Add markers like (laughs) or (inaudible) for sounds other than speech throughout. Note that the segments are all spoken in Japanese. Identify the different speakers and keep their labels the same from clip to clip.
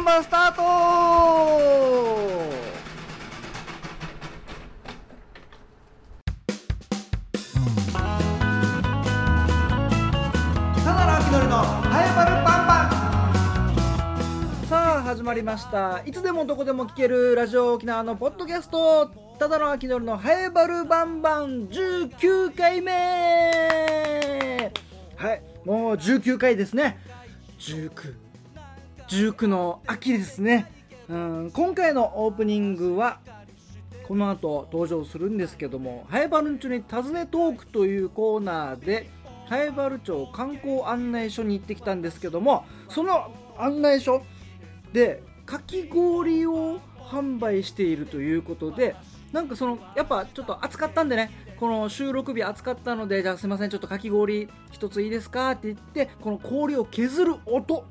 Speaker 1: バンバンスタートただの秋のりのハエバルバンバン。さあ始まりました。いつでもどこでも聞けるラジオ沖縄のポッドキャスト。ただの秋のりのハエバルバンバン。19回目。はいもう19回ですね。19 19の秋ですね、うん、今回のオープニングはこの後登場するんですけどもハエバルン町に尋ねトークというコーナーでハエバル町観光案内所に行ってきたんですけどもその案内所でかき氷を販売しているということでなんかそのやっぱちょっと暑かったんでねこの収録日暑かったのでじゃあすいませんちょっとかき氷一ついいですかって言ってこの氷を削る音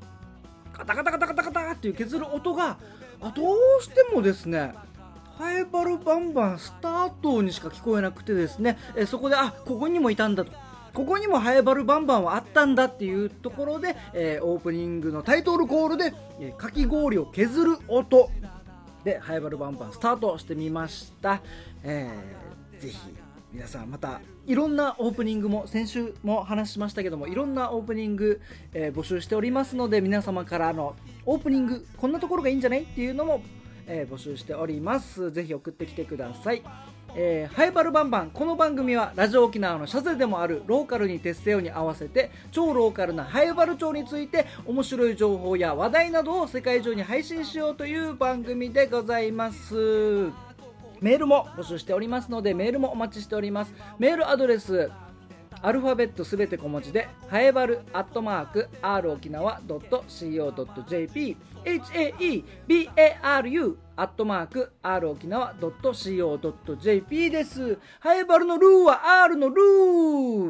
Speaker 1: カタカタカタカタカタっていう削る音があどうしてもですねハエバルバンバンスタートにしか聞こえなくてですねえそこであここにもいたんだと。ここにもハエバルバンバンはあったんだっていうところで、えーオープニングのタイトルコールで、えーかき氷を削る音でハエバルバンバンスタートしてみました、えーぜひ皆さんまたいろんなオープニングも先週も話しましたけどもいろんなオープニング、えー募集しておりますので皆様からのオープニングこんなところがいいんじゃないっていうのも、えー募集しております。ぜひ送ってきてください。えーハイバルバンバンこの番組はラジオ沖縄のシャゼでもあるローカルに徹せよに合わせて超ローカルなハイバル町について面白い情報や話題などを世界中に配信しようという番組でございます。メールも募集しておりますのでメールもお待ちしておりますメールアドレスアルファベットすべて小文字で、ハエバルアットマーク、r 沖縄 .co.jp、haebaru アットマーク、r 沖縄 .co.jp です。ハエバルのルーは r のル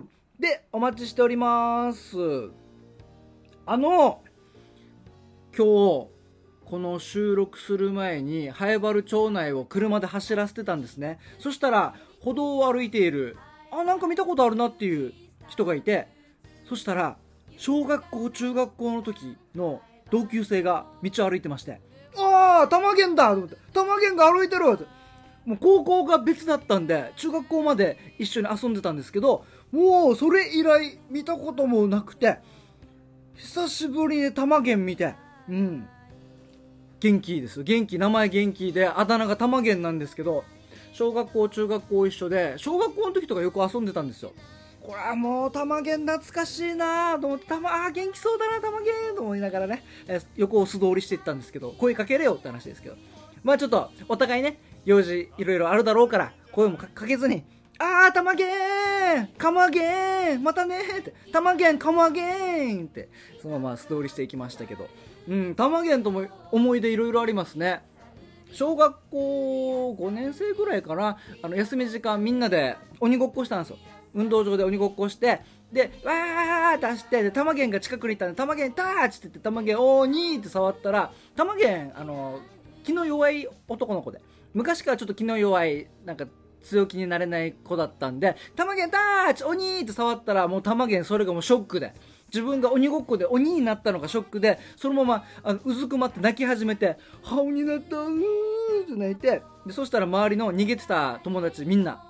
Speaker 1: ーでお待ちしております。あの、今日、この収録する前に、ハエバル町内を車で走らせてたんですね。そしたら、歩道を歩いている、あ、なんか見たことあるなっていう人がいて、そしたら、小学校、中学校の時の同級生が道を歩いてまして、ああ、玉源だと思って、玉源が歩いてるってもう高校が別だったんで、中学校まで一緒に遊んでたんですけど、もうそれ以来見たこともなくて、久しぶりに玉源見て、うん。元気です。元気名前元気であだ名が玉源なんですけど小学校中学校一緒で小学校の時とかよく遊んでたんですよ。これはもう玉源懐かしいなと思って玉あー元気そうだな玉源と思いながらね、え横を素通りしていったんですけど声かけれよって話ですけど。まあちょっとお互いね用事いろいろあるだろうから声もかけずにあー、玉源かまげんまたねって、玉源かまげんって、そのまま素通りしていきましたけど、うん、玉源とも思い出いろいろありますね。小学校5年生ぐらいかな、あの、休み時間みんなで鬼ごっこしたんですよ。運動場で鬼ごっこして、で、わーって走って、で、玉源が近くにいたんで、玉源ターチって言って、玉源おーにーって触ったら、玉源、あの、気の弱い男の子で、昔からちょっと気の弱い、なんか、強気になれない子だったんで、玉源ターチ鬼って触ったら、もう玉源それがもうショックで、自分が鬼ごっこで鬼になったのがショックで、そのまま、あの、うずくまって泣き始めて、は、鬼になった、うーって泣いて、で、そしたら周りの逃げてた友達みんな、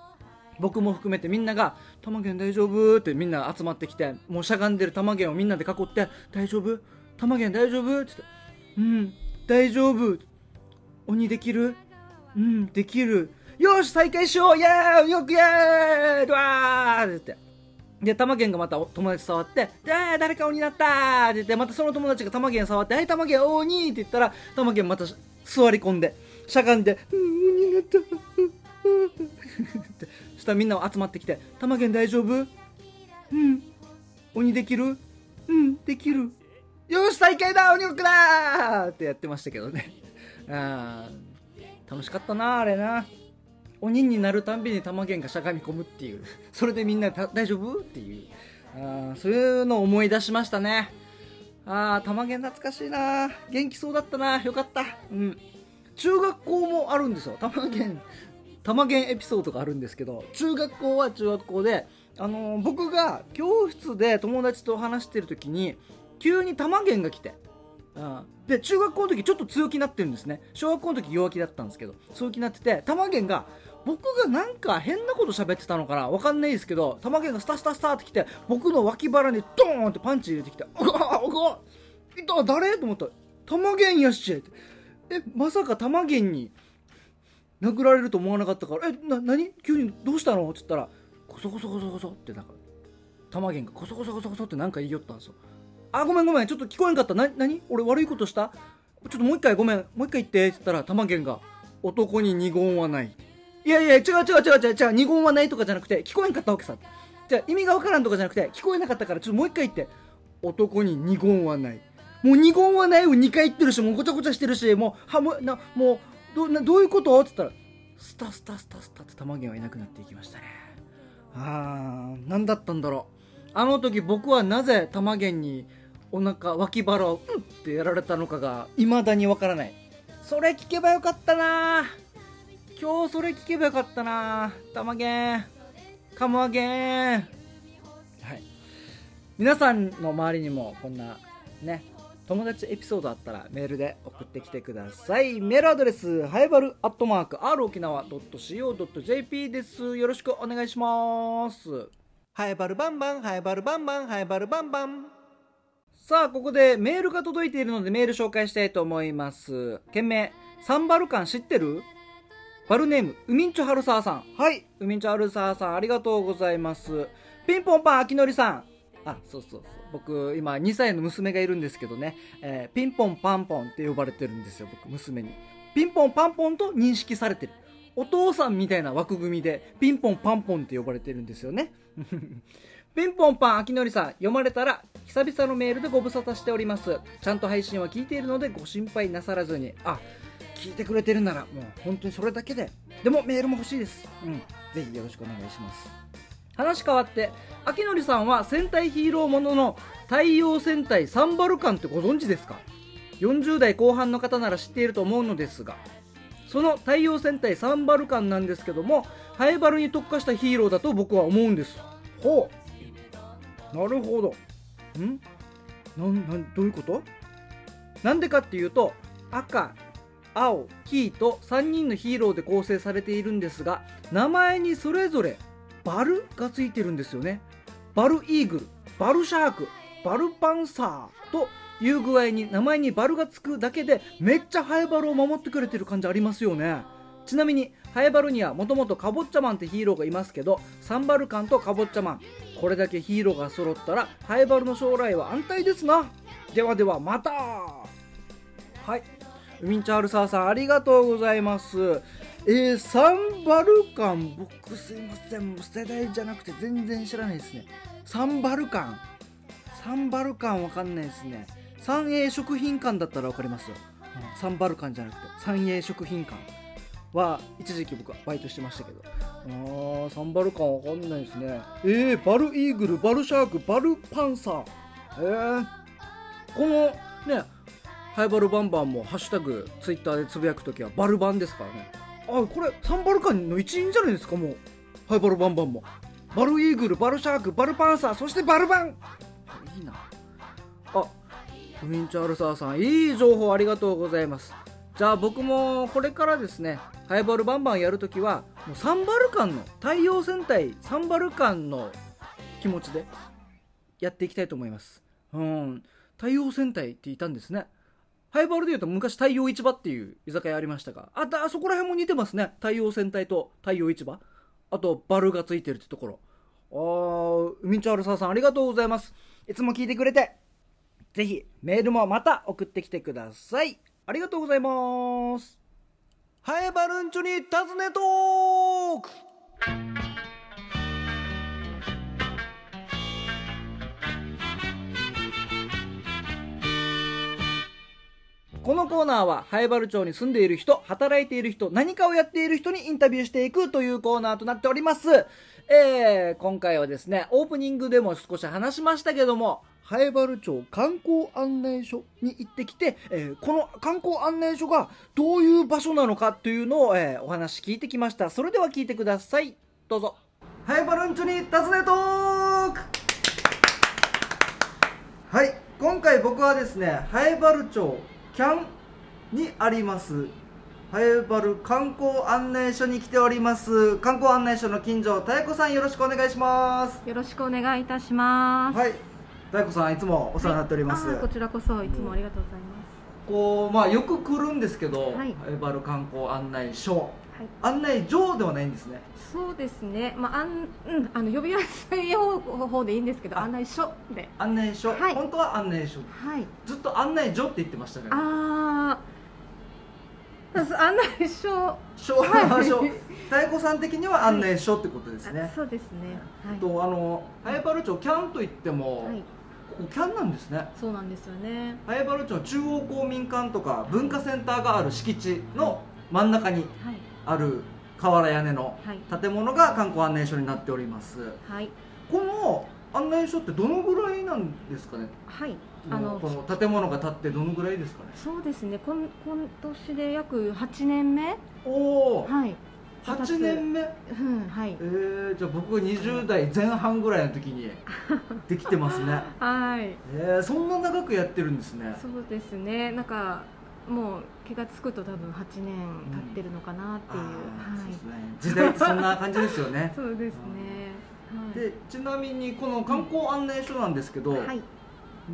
Speaker 1: 僕も含めてみんなが「玉源大丈夫?」ってみんな集まってきてもうしゃがんでる玉源をみんなで囲って「大丈夫玉源大丈夫?」って言って「うん大丈夫鬼できるうんできるよし再開しよう！イエーイ！よくイエーイドワー！って言って。で、玉源がまた友達触って、で、あ誰か鬼になったーって言って、またその友達が玉源触って、はい、玉源鬼って言ったら、玉源また座り込んで、しゃがんで、うん、鬼になった。っ (laughs) てそしたらみんな集まってきて「玉源大丈夫？うん。鬼できる？うんできる。よし再開だ鬼ごっこだ!」ってやってましたけどね。あー楽しかったなあれな。鬼になるたんびに玉源がしゃがみ込むっていう。それでみんな大丈夫？っていう。あそういうのを思い出しましたね。あー玉源懐かしいな。元気そうだったな。よかった。うん。中学校もあるんですよ。玉源玉源エピソードがあるんですけど中学校は中学校で、あのー僕が教室で友達と話してる時に急に玉源が来て。うん、で中学校の時ちょっと強気になってるんですね。小学校の時弱気だったんですけど強気になってて玉源が僕がなんか変なこと喋ってたのかな？わかんないですけど玉源がスタスタスタって来て僕の脇腹にドーンってパンチ入れてきて「おがおがいた誰?」と思ったら「玉源やっし」って。えまさか玉源に殴られると思わなかったから「えな何？急にどうしたの?」って言ったら「コソコソコソコソ」ってなんか玉源がコソコソコソコソってなんか言いよったんですよ。あごめんごめんちょっと聞こえんかった。な何？俺悪いことした？ちょっともう一回ごめんもう一回言って。って言ったら玉源が「男に二言はない」いやいや違う違う違う違う違う二言はないとかじゃなくて聞こえんかったわけさ。じゃ意味がわからんとかじゃなくて聞こえなかったからちょっともう一回言って「男に二言はない」もう二言はないを2回言ってるしもうごちゃごちゃしてるしもうはもなもうどなどういうこと？って言ったらスタスタスタスタって玉源はいなくなっていきましたね。あー何だったんだろう。あの時僕はなぜ玉源にお腹脇腹をうんってやられたのかが未だにわからない。それ聞けばよかったな今日それ聞けばよかったな。玉源。カムアゲンはい。皆さんの周りにもこんなね友達エピソードあったらメールで送ってきてください。メールアドレスはやばるアットマーク r 沖縄 .co.jp ですよろしくお願いします
Speaker 2: はやばるバンバンはやばるバンバンはやばるバンバン
Speaker 1: さあここでメールが届いているのでメール紹介したいと思います件名サンバルカン。知ってるバルネームウミンチョハルサーさん。はい。ウミンチョハルサーさんありがとうございます。ピンポンパンあきのりさん。あそうそうそう。僕今2歳の娘がいるんですけどね、えーピンポンパンポンって呼ばれてるんですよ僕娘に。ピンポンパンポンと認識されてる。お父さんみたいな枠組みでピンポンパンポンって呼ばれてるんですよね。(laughs) ピンポンパンあきのりさん。読まれたら久々のメールでご無沙汰しております。ちゃんと配信は聞いているのでご心配なさらずに。あ聞いてくれてるならもう本当にそれだけで。でもメールも欲しいです。うん。ぜひよろしくお願いします。話変わってあきのりさんは戦隊ヒーローものの太陽戦隊サンバルカンってご存知ですか？40代後半の方なら知っていると思うのですがその太陽戦隊サンバルカンなんですけどもハエバルに特化したヒーローだと僕は思うんです。ほう。なるほど。ん？なんなんどういうこと？なんでかっていうと赤青黄と3人のヒーローで構成されているんですが名前にそれぞれバルがついてるんですよね。バルイーグルバルシャークバルパンサーという具合に名前にバルがつくだけでめっちゃハエバルを守ってくれてる感じありますよね。ちなみにハエバルにはもともとカボッチャマンってヒーローがいますけどサンバルカンとカボッチャマンこれだけヒーローが揃ったらハエバルの将来は安泰ですな。ではではまた。はい。ウミンチャールサーさんありがとうございます。えー、サンバルカン僕すいません世代じゃなくて全然知らないですね。サンバルカン。サンバルカンわかんないですね。三栄食品館だったらわかりますよ、うん。サンバルカンじゃなくて三栄食品館。は一時期僕はバイトしてましたけど。あーサンバルカンわかんないですね。えー、バルイーグルバルシャークバルパンサー。えー、このねハイバルバンバンもハッシュタグツイッターでつぶやくときはバルバンですからね。あこれサンバルカンの一員じゃないですかもう。ハイバルバンバンも。バルイーグルバルシャークバルパンサーそしてバルバン。いいな。あウィンチャールサーさんいい情報ありがとうございます。じゃあ僕もこれからですねハイバルバンバンやるときはもうサンバルカンの太陽戦隊サンバルカンの気持ちでやっていきたいと思います。うん。太陽戦隊っていたんですねハイバルでいうと昔太陽市場っていう居酒屋ありましたがあだあそこら辺も似てますね。太陽戦隊と太陽市場。あとバルがついてるってところ。あーウミンチャールサーさんありがとうございます。いつも聞いてくれて。ぜひメールもまた送ってきてください。ありがとうございます。
Speaker 2: ハエバルンチョに尋ねトーク。
Speaker 1: このコーナーは、ハエバル町に住んでいる人、働いている人、何かをやっている人にインタビューしていくというコーナーとなっております。えー、今回はですね、オープニングでも少し話しましたけども、ハエバル町観光案内所に行ってきて、えーこの観光案内所がどういう場所なのかというのを、えーお話聞いてきました。それでは聞いてください。どうぞ。ハエバルンチョに尋ねトークはい、今回僕はですね南原町キャンにあります。南原観光案内所に来ております。観光案内所の金城妙子さんよろしくお願いします。
Speaker 3: よろしくお願いいたします。
Speaker 1: はい。妙子さんいつもお世話になっております、
Speaker 3: はい。こちらこそいつもありがとうございます。
Speaker 1: こうまあよく来るんですけど、
Speaker 3: はい
Speaker 1: 南原観光案内所
Speaker 3: はい。
Speaker 1: 案内所ではないんですね
Speaker 3: そうですね。まああんうんあの呼びやすい方方でいいんですけど
Speaker 1: あ
Speaker 3: 案内所で。
Speaker 1: 案内所、
Speaker 3: はい
Speaker 1: 本当は案内所
Speaker 3: はい。
Speaker 1: ずっと案内所って言ってましたね
Speaker 3: ああ。案内所。
Speaker 1: 所
Speaker 3: はい
Speaker 1: 所妙子さん的には案内所ってことですね、
Speaker 3: あそうですね。はい。
Speaker 1: とあの南原町キャンといっても、
Speaker 3: はい。
Speaker 1: キャンなんですね
Speaker 3: そうなんですよね。
Speaker 1: 南原町の中央公民館とか文化センターがある敷地の真ん中に
Speaker 3: はい
Speaker 1: ある瓦屋根の
Speaker 3: はい
Speaker 1: 建物が観光案内所になっております
Speaker 3: はい
Speaker 1: この案内所ってどのぐらいなんですかね？
Speaker 3: はい。
Speaker 1: あ
Speaker 3: の
Speaker 1: この建物が建ってどのぐらいですかね？
Speaker 3: そうですね。今今年で約8年目。
Speaker 1: おお
Speaker 3: はい。
Speaker 1: 8年目？
Speaker 3: うんはい。
Speaker 1: え。ー、じゃあ僕が20代前半ぐらいの時に (laughs) できてますね。
Speaker 3: はい。
Speaker 1: えー、そんな長くやってるんですね。
Speaker 3: そうですね。なんかもう気が付くと多分8年経ってるのかなっていう、
Speaker 1: う
Speaker 3: はい。
Speaker 1: ですね。時代ってそんな感じですよね。(laughs)
Speaker 3: そうですね、はい、
Speaker 1: でちなみにこの観光案内所なんですけど、
Speaker 3: はい、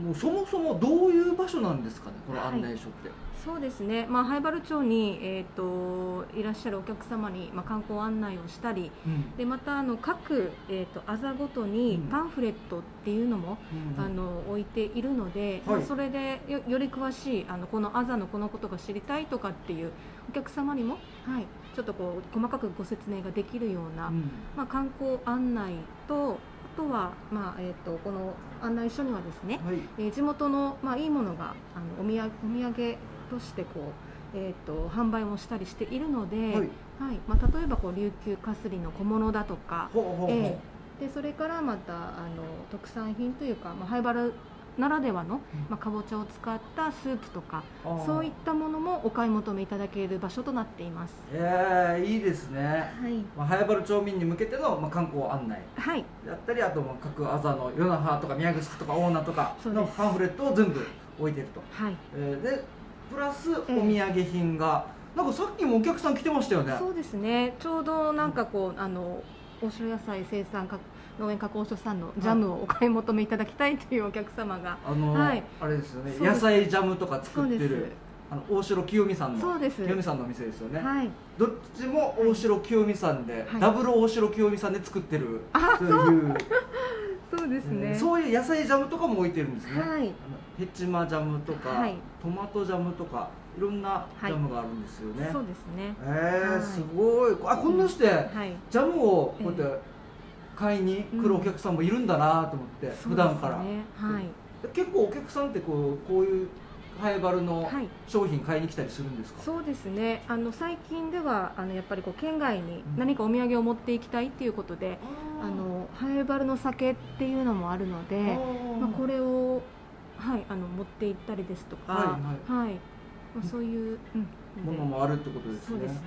Speaker 1: もうそもそもどういう場所なんですかねこの案内所って、
Speaker 3: そうですね、まあ、灰原町に、えー、といらっしゃるお客様に、まあ、観光案内をしたり
Speaker 1: うん。
Speaker 3: でまたあの各、えー、とあざごとに
Speaker 1: うん。
Speaker 3: パンフレットっていうのも、
Speaker 1: うん。
Speaker 3: あの置いているので、
Speaker 1: はい。
Speaker 3: まあそれでよより詳しいあのこのあざのこのことが知りたいとかっていうお客様にも、はい、ちょっとこう細かくご説明ができるような、
Speaker 1: うん。
Speaker 3: まあ、観光案内とあとは、まあえー、とこの案内所にはですね、
Speaker 1: はい。
Speaker 3: えー地元の、まあ、いいものがあのお土産お土産としてこう、えー、と販売もしたりしているので、
Speaker 1: はい。
Speaker 3: はい。まあ、例えばこう琉球かすりの小物だとか、
Speaker 1: ほうほうほう、
Speaker 3: えでそれからまたあの特産品というか、まあ、灰原ならではの、まあ、かぼちゃを使ったスープとかそういったものもお買い求めいただける場所となっています。
Speaker 1: えー、いいですね、
Speaker 3: はい、
Speaker 1: まあ、早原町民に向けての、まあ、観光案内
Speaker 3: はい。
Speaker 1: だったりあとまあ各あざの与那覇とか宮城とか大名とかのパンフレットを全部置いてると、
Speaker 3: はい。
Speaker 1: えーでプラスお土
Speaker 3: ええ
Speaker 1: 産品が、なんかさっきもお客さん来てましたよね。
Speaker 3: そうですね。ちょうどなんかこうあの大城野菜生産か農園加工所さんのジャムをお買い求めいただきたいというお客様が。
Speaker 1: あの、
Speaker 3: はい。
Speaker 1: あれですよね。野菜ジャムとか作ってるあの大城清美さんの
Speaker 3: そうです。
Speaker 1: 清美さんのお店ですよね、
Speaker 3: はい。
Speaker 1: どっちも大城清美さんで、
Speaker 3: はい。
Speaker 1: ダブル大城清美さんで作ってる。
Speaker 3: あ
Speaker 1: そう。いう。(laughs)
Speaker 3: そうですね、
Speaker 1: えーそういう野菜ジャムとかも置いてるんですね、
Speaker 3: はい。
Speaker 1: ヘチマジャムとか、
Speaker 3: はい。
Speaker 1: トマトジャムとかいろんなジャムがあるんですよね、
Speaker 3: そうですね。
Speaker 1: えー
Speaker 3: はい。
Speaker 1: すごい。あこんなして、
Speaker 3: はい。
Speaker 1: ジャムをこうやって買いに来るお客さんもいるんだなと思って、
Speaker 3: そう
Speaker 1: 普段から、
Speaker 3: ね。はい。
Speaker 1: 結構お客さんってこうこういうハイバルの
Speaker 3: はい。
Speaker 1: 商品買いに来たりするんですか、
Speaker 3: そうですね。あの最近ではあのやっぱりこう県外に何かお土産を持っていきたいっていうことで、あのハイバルの酒っていうのもあるので、まあ、これを、はい、あの持って行ったりですとか、
Speaker 1: はい。
Speaker 3: はい。まあ、そういう、うん
Speaker 1: ものもあるってことですね。
Speaker 3: そうですね。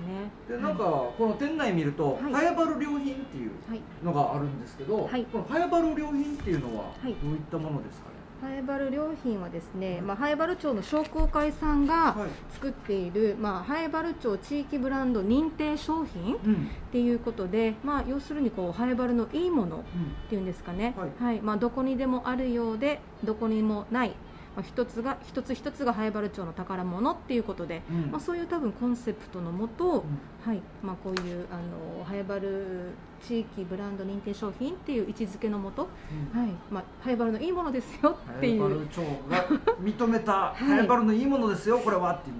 Speaker 1: でなんかこの店内見ると、
Speaker 3: はい。
Speaker 1: ハヤバル良品っていう
Speaker 3: はい
Speaker 1: のがあるんですけど、
Speaker 3: はい。
Speaker 1: このハヤバル良品っていうのは
Speaker 3: はい。
Speaker 1: どういったものですかね、
Speaker 3: ハエバル良品はですね、まあ、ハエバル町の商工会さんが
Speaker 1: はい。
Speaker 3: 作っている、まあ、ハエバル町地域ブランド認定商品っ
Speaker 1: うん。
Speaker 3: ていうことで、まあ、要するにこうハエバルのいいもの
Speaker 1: うん
Speaker 3: っていうんですかね、
Speaker 1: はい。
Speaker 3: まあ、どこにでもあるようでどこにもない、まあ、一つが一つ一つがハエバル町の宝物っていうことで、
Speaker 1: うん。
Speaker 3: まあ、そういう多分コンセプトのもと、
Speaker 1: うん。
Speaker 3: はい。まあ、こういうあのハエバル地域ブランド認定商品っていう位置づけのもと、
Speaker 1: うん。
Speaker 3: はい。まあ、ハエバルのいいものですよっていう。
Speaker 1: ハヤバル町が認めた (laughs)
Speaker 3: い。
Speaker 1: ハヤバルのいいものですよこれはっていう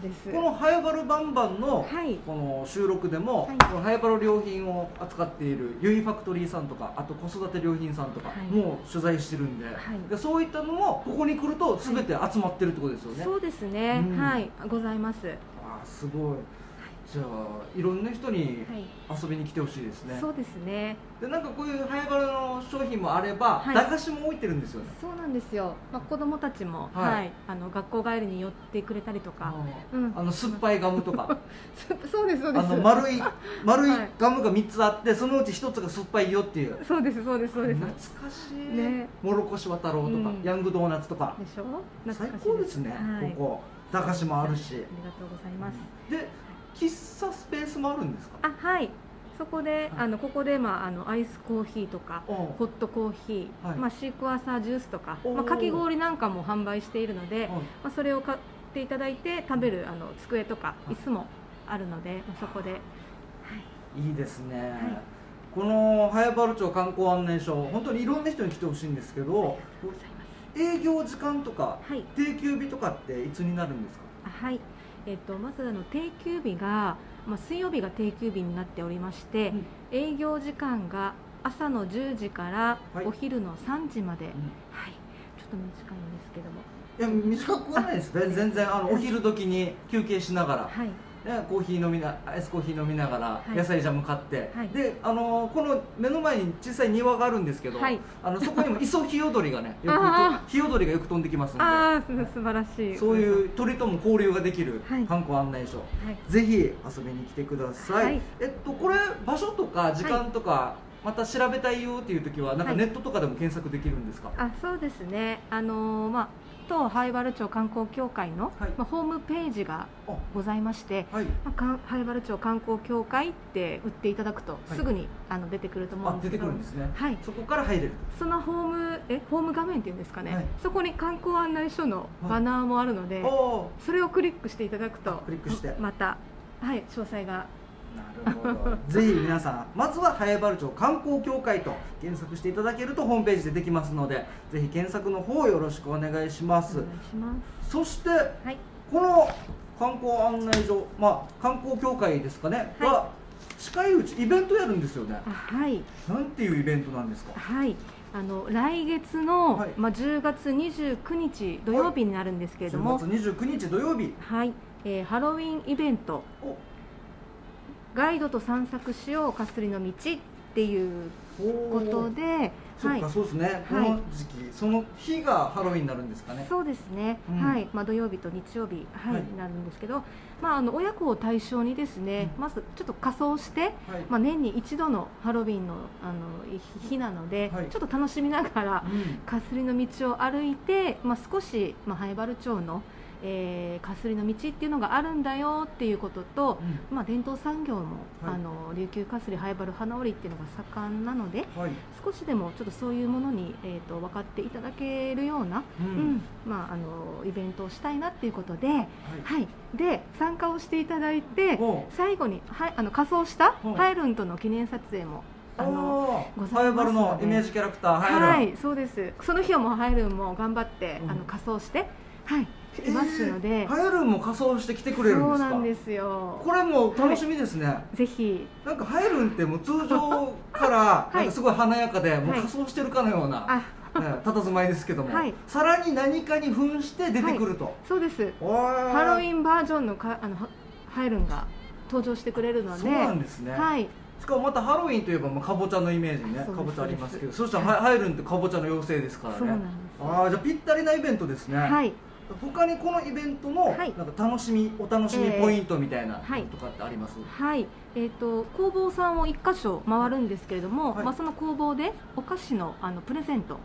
Speaker 3: です。
Speaker 1: このハヤバルバンバンの
Speaker 3: はい。
Speaker 1: この収録でも、
Speaker 3: はい。
Speaker 1: このハヤバル良品を扱っているゆいファクトリーさんとかあと子育て良品さんとか
Speaker 3: はい。
Speaker 1: も取材してるんで,、
Speaker 3: い。
Speaker 1: でそういったのもここに来ると全て集まってるってことですよね、
Speaker 3: そうですね、
Speaker 1: うん。
Speaker 3: はい。ございます。
Speaker 1: あーすごいじゃあいろんな人に
Speaker 3: はい、
Speaker 1: 遊びに来てほしいですね、
Speaker 3: そうですね。
Speaker 1: でなんかこういうハイバルの商品もあれば、
Speaker 3: はい。
Speaker 1: 駄菓子も置いてるんですよね。
Speaker 3: そうなんですよ、まあ、子供たちも、
Speaker 1: はい。
Speaker 3: はい。あの学校帰りに寄ってくれたりとか、うん。
Speaker 1: あの酸っぱいガムとか。(laughs)
Speaker 3: そうですそうです。
Speaker 1: あの丸い丸い。
Speaker 3: はい
Speaker 1: ガムが3つあってそのうち1つが酸っぱいよっていう。
Speaker 3: そうですそうですそうです。
Speaker 1: 懐かしい、
Speaker 3: ね。
Speaker 1: もろこし渡ろうとか、
Speaker 3: うん。
Speaker 1: ヤングドーナツとか。
Speaker 3: でしょ？
Speaker 1: 最
Speaker 3: 懐かしい
Speaker 1: 高ですね、
Speaker 3: はい、
Speaker 1: ここ。駄菓子もあるし。
Speaker 3: ありがとうございます、
Speaker 1: で喫茶スペースもあるんですか？
Speaker 3: あはい。そこで、
Speaker 1: はい。
Speaker 3: あのここで、まあ、あのアイスコーヒーとかホットコーヒー、
Speaker 1: はい。
Speaker 3: まあ、シークワーサージュースとか、まあ、かき氷なんかも販売しているので、
Speaker 1: はい。
Speaker 3: まあ、それを買っていただいて食べるあの机とか
Speaker 1: い。
Speaker 3: 椅子もあるので、まあ、そこで、はい、
Speaker 1: いいですね、
Speaker 3: はい。
Speaker 1: この早原町観光案内所本当にいろんな人に来てほしいんですけど営業時間とか
Speaker 3: はい。
Speaker 1: 定休日とかっていつになるんですか？
Speaker 3: あはいえっとまずあの定休日が、まあ、水曜日が定休日になっておりまして、
Speaker 1: うん。
Speaker 3: 営業時間が朝の10時から
Speaker 1: はい。
Speaker 3: お昼の3時まで、
Speaker 1: うん。
Speaker 3: はい、ちょっと短いんですけども。
Speaker 1: いや短くはないです。全全然あのお昼時に休憩しながら、
Speaker 3: はい。
Speaker 1: ね、コーヒー飲みなアイスコーヒー飲みながら
Speaker 3: い。
Speaker 1: 野菜ジャム買って、
Speaker 3: はい。
Speaker 1: であのこの目の前に小さい庭があるんですけど、
Speaker 3: はい。
Speaker 1: あのそこにも (laughs) 磯ヒヨドリがねよく
Speaker 3: あ
Speaker 1: ヒヨドリがよく飛んできますんで。
Speaker 3: あ素晴らしい。
Speaker 1: そういう鳥とも交流ができる
Speaker 3: はい。
Speaker 1: 観光案内所、
Speaker 3: はい。
Speaker 1: ぜひ遊びに来てください。えっとこれ場所とか時間とか、また調べたいよっていう時はなんか
Speaker 3: はい。
Speaker 1: ネットとかでも検索できるんですか、
Speaker 3: あそうですね。あのーまあ当灰原町観光協会の、
Speaker 1: はい。
Speaker 3: まあ、ホームページがございまして
Speaker 1: はい。
Speaker 3: まあ灰原町観光協会って打っていただくと、
Speaker 1: い。
Speaker 3: すぐにあの出てくると思う
Speaker 1: あ出て
Speaker 3: んですけど。
Speaker 1: くるんですね、
Speaker 3: はい。
Speaker 1: そこから入れる
Speaker 3: そのホームえホーム画面っていうんですかね、
Speaker 1: はい。
Speaker 3: そこに観光案内所のバナーもあるので、それをクリックしていただくと
Speaker 1: クリックして。
Speaker 3: またはい詳細が
Speaker 1: なるほど。ぜひ皆さんまずは早原町観光協会と検索していただけるとホームページでできますのでぜひ検索の方よろしくお願いします。
Speaker 3: お願いします。
Speaker 1: そして
Speaker 3: はい。
Speaker 1: この観光案内所まあ観光協会ですかね、
Speaker 3: はい。
Speaker 1: は近いうちイベントやるんですよね。
Speaker 3: あはい。
Speaker 1: なんていうイベントなんですか？
Speaker 3: はい。あの来月の、
Speaker 1: はい。
Speaker 3: まあ、10月29日土曜日になるんですけれども、
Speaker 1: 10月29日土曜日。
Speaker 3: はい、えーハロウィンイベント。
Speaker 1: お「
Speaker 3: ガイドと散策しようかすりの道」っていうことで、はい。
Speaker 1: そうですね、この時期。その日がハロウィンになるんですかね。
Speaker 3: そうですね、
Speaker 1: うん。
Speaker 3: はい。まあ、土曜日と日曜日、はい
Speaker 1: はい。
Speaker 3: なるんですけど、まあ、あの親子を対象にですね、まずちょっと仮装して、
Speaker 1: はい。
Speaker 3: まあ、年に一度のハロウィンのあの日日なので、
Speaker 1: はい。
Speaker 3: ちょっと楽しみながら
Speaker 1: うん。
Speaker 3: かすりの道を歩いて、まあ、少し、まあ、灰原町の、えーかすりの道っていうのがあるんだよっていうことと、まあ、伝統産業も、
Speaker 1: はい。
Speaker 3: あの琉球かすり灰原花織っていうのが盛んなので
Speaker 1: はい。
Speaker 3: 少しでもちょっとそういうものに、えー、と分かっていただけるような、
Speaker 1: う
Speaker 3: うん。んまあ、あのイベントをしたいなっていうことで,、
Speaker 1: はい。
Speaker 3: はい、で参加をしていただいて最後に、はい、あの仮装した
Speaker 1: う。ん
Speaker 3: ハイルンとの記念撮影も。あのございます
Speaker 1: ハイバルのイメージキャラクター
Speaker 3: はい、そうです。その日はもうハイルンも頑張って、
Speaker 1: うん。
Speaker 3: あの仮装して、はい、いますので、
Speaker 1: ハイルンも仮装して来てくれるんですか？
Speaker 3: そうなんですよ。
Speaker 1: これも楽しみですね、
Speaker 3: ぜひ、
Speaker 1: なんかハイルンってもう通常から
Speaker 3: はい
Speaker 1: なんかすごい華やかで、もう
Speaker 3: はい
Speaker 1: 仮装してるかのような、
Speaker 3: あ、
Speaker 1: ね、佇まいですけども、
Speaker 3: はい。
Speaker 1: さらに何かに扮して出てくると、
Speaker 3: そうです。ハロウィンバージョンのかあのはハイルンが登場してくれるので、
Speaker 1: そうなんですね、
Speaker 3: はい、
Speaker 1: しかもまたハロウィンといえばもうかぼちゃのイメージね。かぼちゃありますけど。そしたらハイハイルンってかぼちゃの妖精ですからね。ああじゃあぴったりなイベントですね、
Speaker 3: はい、
Speaker 1: 他にこのイベントの
Speaker 3: はい。
Speaker 1: なんか楽しみ、お楽しみポイントみたいなとかってあります、
Speaker 3: はい、えっ、と工房さんを一箇所回るんですけれども、
Speaker 1: はい。
Speaker 3: まあその工房でお菓子のあのプレゼント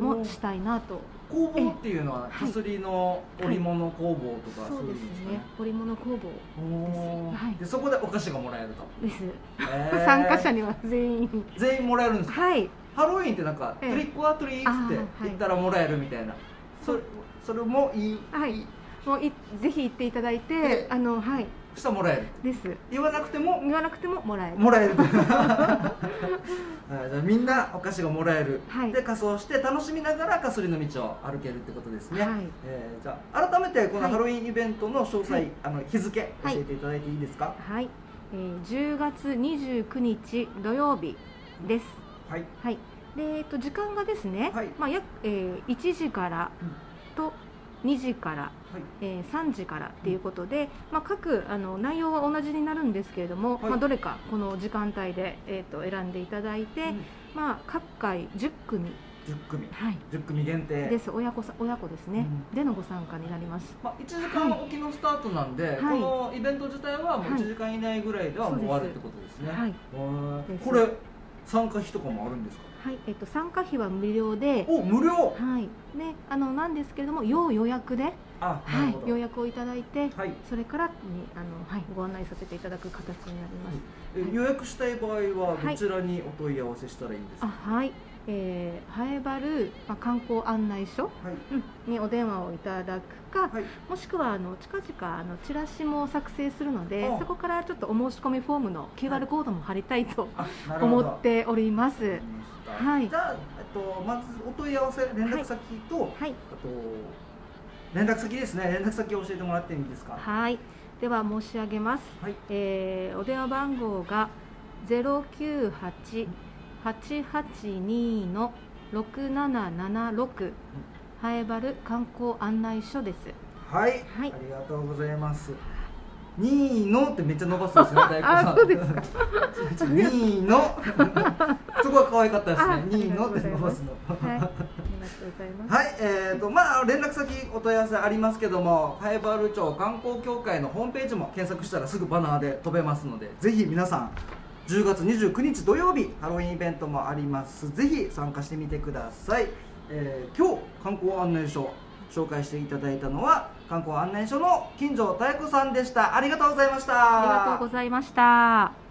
Speaker 3: もしたいなと。
Speaker 1: 工房っていうのは
Speaker 3: はい
Speaker 1: かすりの織物工房とか
Speaker 3: そうですね。織物工房はい。
Speaker 1: でそこでお菓子がもらえると、
Speaker 3: です。
Speaker 1: へー。
Speaker 3: 参加者には全員。
Speaker 1: 全員もらえるんですか？
Speaker 3: はい、
Speaker 1: ハロウィンってなんか、
Speaker 3: ええ。
Speaker 1: トリックオアトリーって言ったらもらえるみたいな、それそれもいい、
Speaker 3: はい。
Speaker 1: い
Speaker 3: もういぜひ行っていただいて
Speaker 1: え、
Speaker 3: あのはい。
Speaker 1: したらもらえる？
Speaker 3: です。
Speaker 1: 言わなくても？
Speaker 3: 言わなくてももらえる。
Speaker 1: もらえる。(laughs) (laughs) みんなお菓子がもらえる、
Speaker 3: はい。
Speaker 1: で仮装して楽しみながらかすりの道を歩けるってことですね、
Speaker 3: はい。
Speaker 1: えーじゃあ改めてこの
Speaker 3: はい。
Speaker 1: ハロウィンイベントの詳細、
Speaker 3: はい。
Speaker 1: あの日付教
Speaker 3: はい。
Speaker 1: えていただいていいですか？
Speaker 3: はい、えー、10月29日土曜日です。
Speaker 1: はい。
Speaker 3: はい。で、えっと時間がですね、
Speaker 1: はい。
Speaker 3: まあ約、えー、1時からと2時から、
Speaker 1: はい。
Speaker 3: えー3時からっていうことで、まあ、各あの内容は同じになるんですけれども、
Speaker 1: はい。
Speaker 3: まあ、どれかこの時間帯で、えー、と選んでいただいて、
Speaker 1: うん。
Speaker 3: まあ、各回10組、
Speaker 1: 10組。
Speaker 3: はい、
Speaker 1: 10組限定。
Speaker 3: です。親子さ親子ですね、
Speaker 1: うん。
Speaker 3: でのご参加になります。
Speaker 1: まあ、1時間おきのスタートなんで、
Speaker 3: はい。
Speaker 1: このイベント自体はもう
Speaker 3: はい。
Speaker 1: 1時間以内ぐらいではもう終わるってことですね、
Speaker 3: はい。
Speaker 1: へー。
Speaker 3: です。
Speaker 1: これ参加費とかもあるんですか？
Speaker 3: はいえっと参加費は無料で、
Speaker 1: お無料？
Speaker 3: はい、であのなんですけれども要予約で、
Speaker 1: あ
Speaker 3: はい、予約をいただいて、
Speaker 1: はい。
Speaker 3: それからにあの、はい、ご案内させていただく形になります。はい。
Speaker 1: え予約したい場合は
Speaker 3: はい。
Speaker 1: どちらにお問い合わせしたらいいんですか、
Speaker 3: あはい、えー、ハエバル、まあ、観光案内所、
Speaker 1: はい。
Speaker 3: うん、にお電話をいただくか、
Speaker 1: はい。
Speaker 3: もしくはあの近々あのチラシも作成するので
Speaker 1: あ
Speaker 3: そこからちょっとお申し込みフォームの QR コードも貼りたいと
Speaker 1: あなるほど。
Speaker 3: 思っております。はい。
Speaker 1: じゃあ、えっと、まずお問い合わせ連絡先と、
Speaker 3: はい、
Speaker 1: あと連絡先ですね。連絡先を教えてもらってもいいですか？
Speaker 3: はい、では申し上げます。
Speaker 1: はい。
Speaker 3: えーお電話番号が098-882の6776ハエバル観光案内所です。
Speaker 1: はい、
Speaker 3: はい
Speaker 1: ありがとうございます。ニーノってめっちゃ伸ばすんですね、大 (laughs)
Speaker 3: あそうです
Speaker 1: か。ニーノ。(laughs) そこは可愛かったです
Speaker 3: あ
Speaker 1: ね。ニーノって伸ばすの。
Speaker 3: はい。(laughs)
Speaker 1: はい、えーとまあ連絡先お問い合わせありますけども、ハエバル町観光協会のホームページも検索したらすぐバナーで飛べますので、ぜひ皆さん10月29日土曜日ハロウィンイベントもあります。ぜひ参加してみてください。えー今日観光案内所紹介していただいたのは観光案内所の金城妙子さんでした。ありがとうございました。
Speaker 3: ありがとうございました。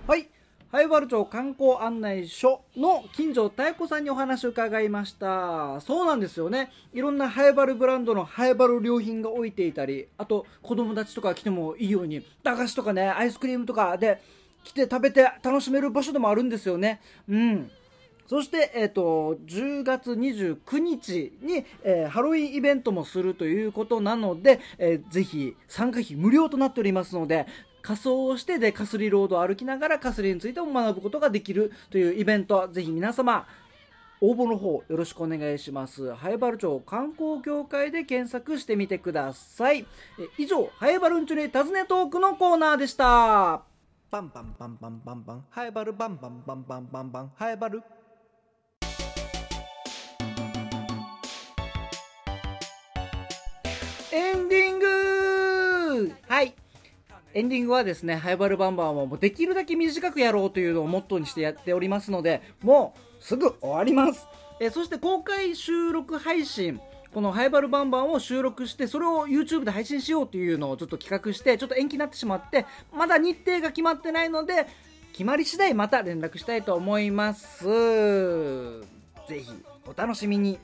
Speaker 1: はい。ハイバル町観光案内所の金城妙子さんにお話を伺いました。そうなんですよね。いろんなハイバルブランドのハイバル良品が置いていたり、あと子供たちとか来てもいいように、駄菓子とかね、アイスクリームとかで来て食べて楽しめる場所でもあるんですよね。うん。そして、えっ、と、10月29日に、えーハロウィンイベントもするということなので、えーぜひ参加費無料となっておりますので、仮装をしてで、カスリロードを歩きながらカスリについても学ぶことができるというイベント、ぜひ皆様、応募の方よろしくお願いします。ハエバル町観光協会で検索してみてください。え以上、ハエバルンチュに尋ねトークのコーナーでした。
Speaker 2: パンパンパンパンパンパン。ハエバルバンバンバンバンバンバン。ハエバル。
Speaker 1: エンディング。はい。エンディングはですね、ハイバルバンバンはもうできるだけ短くやろうというのをモットーにしてやっておりますので、もうすぐ終わります。えーそして公開収録配信、このハイバルバンバンを収録して、それを YouTube で配信しようというのをちょっと企画して、ちょっと延期になってしまって、まだ日程が決まってないので、決まり次第また連絡したいと思います。ぜひお楽しみに。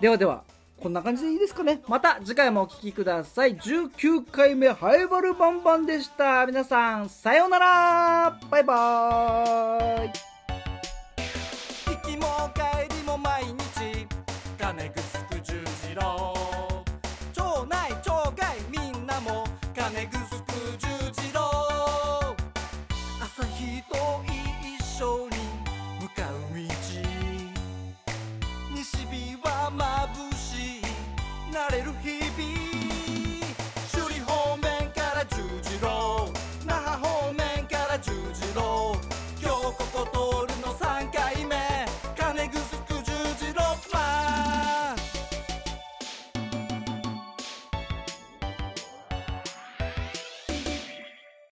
Speaker 1: ではでは、こんな感じでいいですかね。また次回もお聴きください。19回目ハイバルバンバンでした。皆さん、さようならバイバーイ